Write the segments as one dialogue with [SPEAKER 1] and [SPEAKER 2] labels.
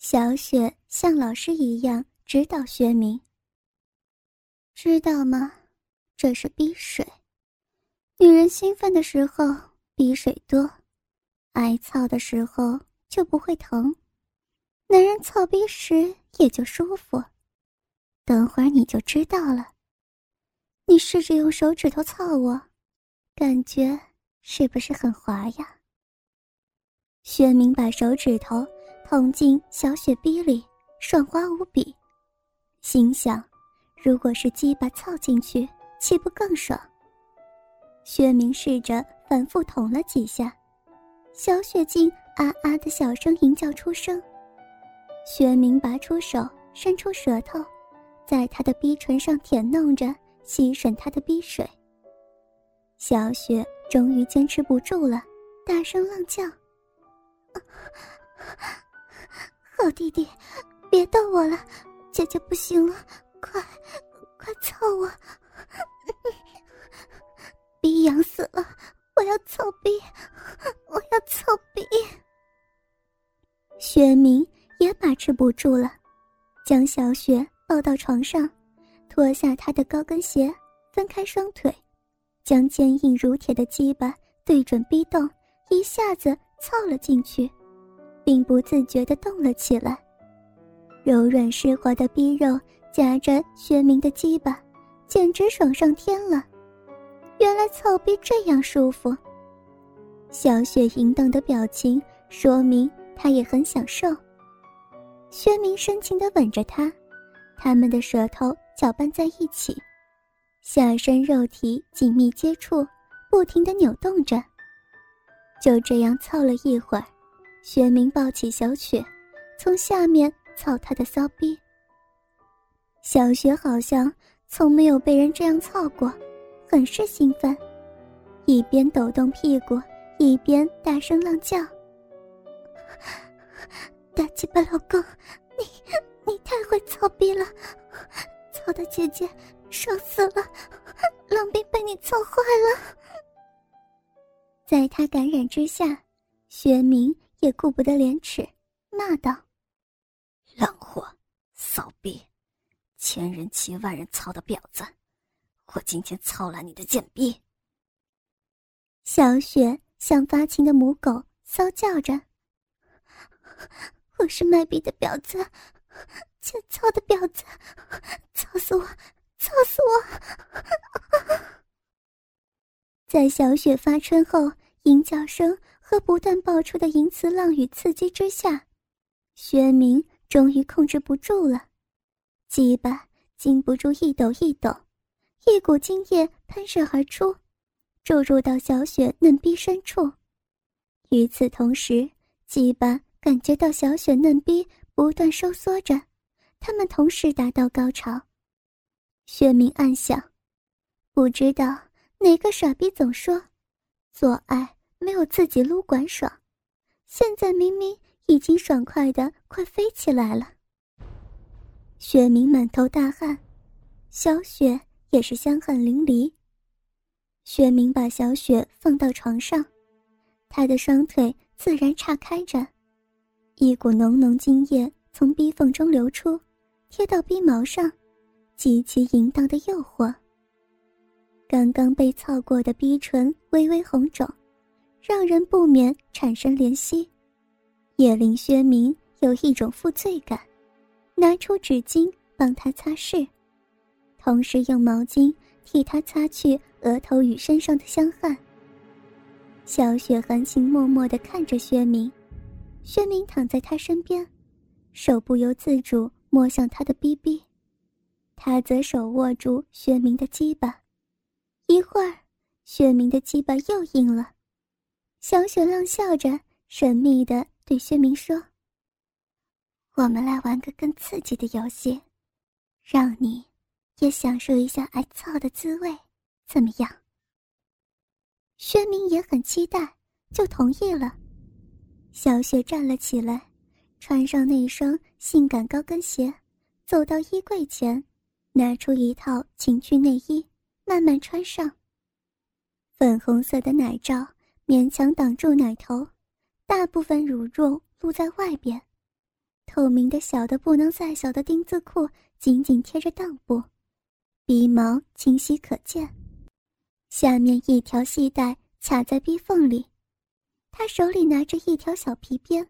[SPEAKER 1] 小雪像老师一样指导薛明。知道吗？这是逼水。女人兴奋的时候逼水多，挨操的时候就不会疼。男人操逼时也就舒服。等会儿你就知道了。你试着用手指头操我，感觉是不是很滑呀？薛明把手指头。捅进小雪逼里，爽滑无比。心想，如果是鸡巴操进去，岂不更爽？薛明试着反复捅了几下，小雪竟啊啊的小声吟叫出声。薛明拔出手，伸出舌头，在他的逼唇上舔弄着，吸吮他的逼水。小雪终于坚持不住了，大声浪叫。弟弟，别逗我了，姐姐不行了，快，快操我！逼痒死了，我要操逼，我要操逼！薛明也把持不住了，将小雪抱到床上，脱下她的高跟鞋，分开双腿，将坚硬如铁的鸡巴对准逼洞，一下子操了进去。并不自觉地动了起来，柔软湿滑的逼肉夹着薛明的鸡巴，简直爽上天了。原来操逼这样舒服。小雪淫荡的表情说明她也很享受。薛明深情地吻着她，他们的舌头搅拌在一起，下身肉体紧密接触，不停地扭动着。就这样凑了一会儿。玄明抱起小雪，从下面操她的骚逼。小雪好像从没有被人这样操过，很是兴奋，一边抖动屁股，一边大声浪叫：“ 大鸡巴老公，你你太会操逼了，操的姐姐爽死了，浪逼被你操坏了。”在他感染之下，玄明。也顾不得廉耻，骂道：“
[SPEAKER 2] 浪货，骚逼，千人骑万人操的婊子！我今天操烂你的贱逼！”
[SPEAKER 1] 小雪像发情的母狗，骚叫着：“我是卖逼的婊子，欠操的婊子，操死我，操死我！” 在小雪发春后，淫叫声。和不断爆出的淫词浪语刺激之下，薛明终于控制不住了，鸡巴禁不住一抖一抖，一股精液喷射而出，注入到小雪嫩逼深处。与此同时，鸡巴感觉到小雪嫩逼不断收缩着，他们同时达到高潮。薛明暗想：不知道哪个傻逼总说，做爱。没有自己撸管爽，现在明明已经爽快的快飞起来了。雪明满头大汗，小雪也是香汗淋漓。雪明把小雪放到床上，他的双腿自然岔开着，一股浓浓精液从逼缝中流出，贴到逼毛上，极其淫荡的诱惑。刚刚被操过的逼唇微微红肿。让人不免产生怜惜，也令薛明有一种负罪感，拿出纸巾帮他擦拭，同时用毛巾替他擦去额头与身上的香汗。小雪含情脉脉地看着薛明，薛明躺在他身边，手不由自主摸向他的逼逼，他则手握住薛明的鸡巴，一会儿，薛明的鸡巴又硬了。小雪浪笑着，神秘的对薛明说：“我们来玩个更刺激的游戏，让你也享受一下挨操的滋味，怎么样？”薛明也很期待，就同意了。小雪站了起来，穿上那双性感高跟鞋，走到衣柜前，拿出一套情趣内衣，慢慢穿上。粉红色的奶罩。勉强挡住奶头，大部分乳肉露在外边，透明的小的不能再小的丁字裤紧紧贴着裆部，鼻毛清晰可见，下面一条细带卡在逼缝里。他手里拿着一条小皮鞭，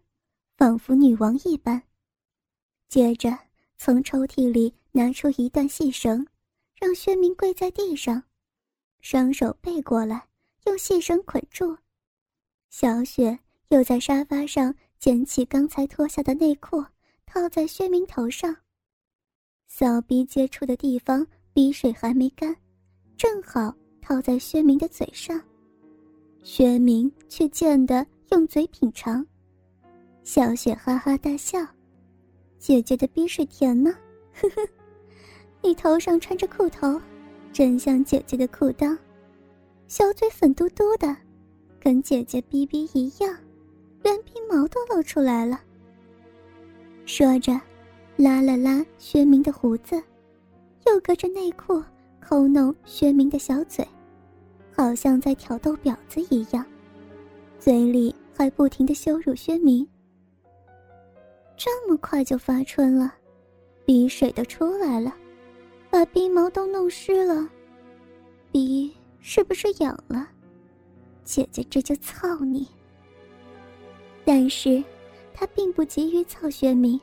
[SPEAKER 1] 仿佛女王一般。接着从抽屉里拿出一段细绳，让薛明跪在地上，双手背过来，用细绳捆住。小雪又在沙发上捡起刚才脱下的内裤，套在薛明头上。小鼻接触的地方，鼻水还没干，正好套在薛明的嘴上。薛明却贱得用嘴品尝，小雪哈哈大笑：“姐姐的鼻水甜呢，呵呵，你头上穿着裤头，真像姐姐的裤裆，小嘴粉嘟嘟的，跟姐姐逼逼一样，连鼻毛都露出来了。”说着，拉了拉薛明的胡子，又隔着内裤抠弄薛明的小嘴。好像在挑逗婊子一样，嘴里还不停的羞辱薛明。这么快就发春了，鼻水都出来了，把鼻毛都弄湿了，鼻是不是痒了？姐姐这就操你。但是，他并不急于操薛明，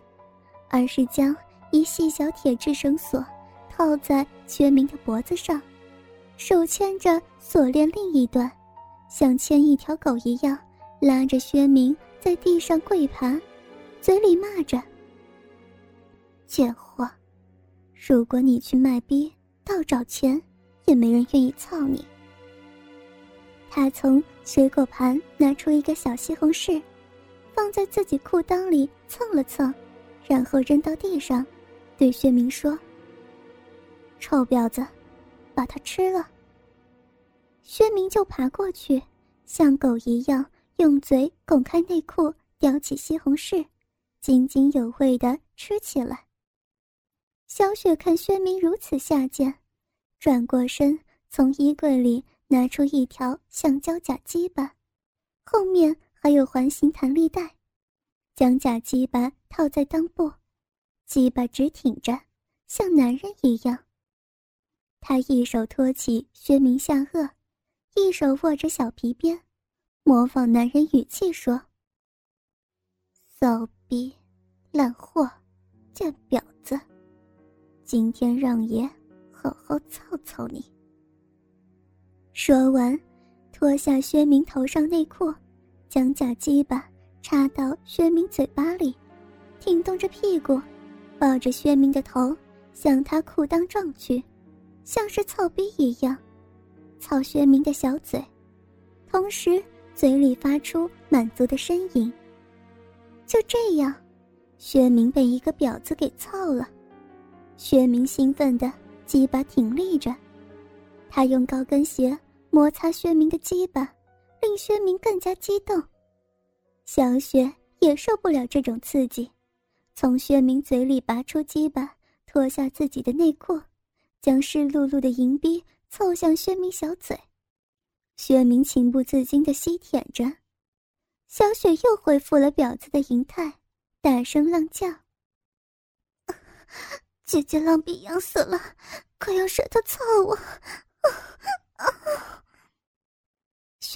[SPEAKER 1] 而是将一细小铁质绳索套在薛明的脖子上。手牵着锁链另一端，像牵一条狗一样拉着薛明在地上跪爬，嘴里骂着：“贱货，如果你去卖逼倒找钱，也没人愿意操你。”他从水果盘拿出一个小西红柿，放在自己裤裆里蹭了蹭，然后扔到地上，对薛明说：“臭婊子！”把它吃了。薛明就爬过去，像狗一样用嘴拱开内裤，叼起西红柿，津津有味地吃起来。小雪看薛明如此下贱，转过身，从衣柜里拿出一条橡胶假鸡巴，后面还有环形弹力带，将假鸡巴套在裆部，鸡巴直挺着，像男人一样。他一手托起薛明下颚，一手握着小皮鞭，模仿男人语气说：“骚逼，烂货，贱婊子，今天让爷好好操操你。”说完，脱下薛明头上内裤，将假鸡巴插到薛明嘴巴里，挺动着屁股，抱着薛明的头向他裤裆撞去。像是操逼一样，操薛明的小嘴，同时嘴里发出满足的呻吟。就这样，薛明被一个婊子给操了。薛明兴奋的鸡巴挺立着，他用高跟鞋摩擦薛明的鸡巴，令薛明更加激动。小雪也受不了这种刺激，从薛明嘴里拔出鸡巴，脱下自己的内裤。将湿漉漉的银币凑向薛明小嘴，薛明情不自禁地吸舔着，小雪又恢复了婊子的银态，大声浪叫：“姐姐浪逼痒死了，快用舌头操我！”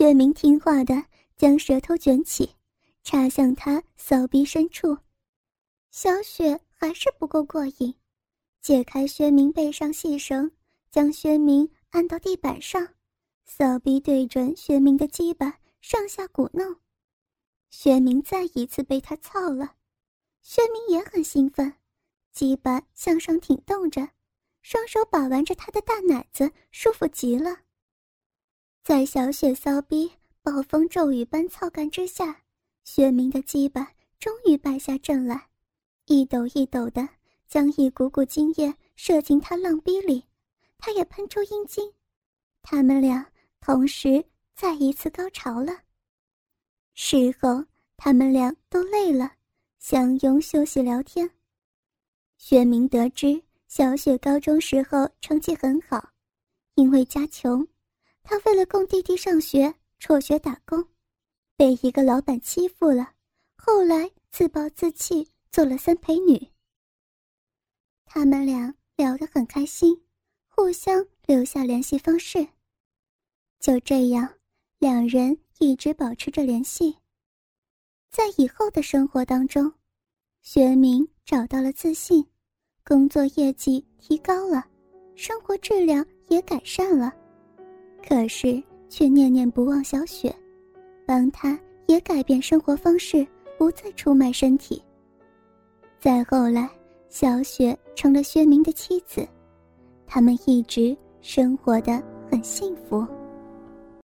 [SPEAKER 1] 薛明听话的将舌头卷起，插向他骚逼深处，小雪还是不够过瘾。解开薛明背上细绳，将薛明按到地板上，扫鼻对准薛明的鸡巴上下鼓弄。薛明再一次被他操了，薛明也很兴奋，鸡巴向上挺动着，双手把玩着他的大奶子，舒服极了。在小雪骚逼暴风骤雨般操干之下，薛明的鸡巴终于败下阵来，一抖一抖的。将一股股精液射进他浪逼里，他也喷出阴茎，他们俩同时再一次高潮了。事后，他们俩都累了，相拥休息聊天。薛明得知小雪高中时候成绩很好，因为家穷，他为了供弟弟上学辍学打工，被一个老板欺负了，后来自暴自弃，做了三陪女。他们俩聊得很开心，互相留下联系方式。就这样，两人一直保持着联系。在以后的生活当中，学明找到了自信，工作业绩提高了，生活质量也改善了。可是却念念不忘小雪，帮她也改变生活方式，不再出卖身体。再后来，小雪成了薛明的妻子，他们一直生活的很幸福。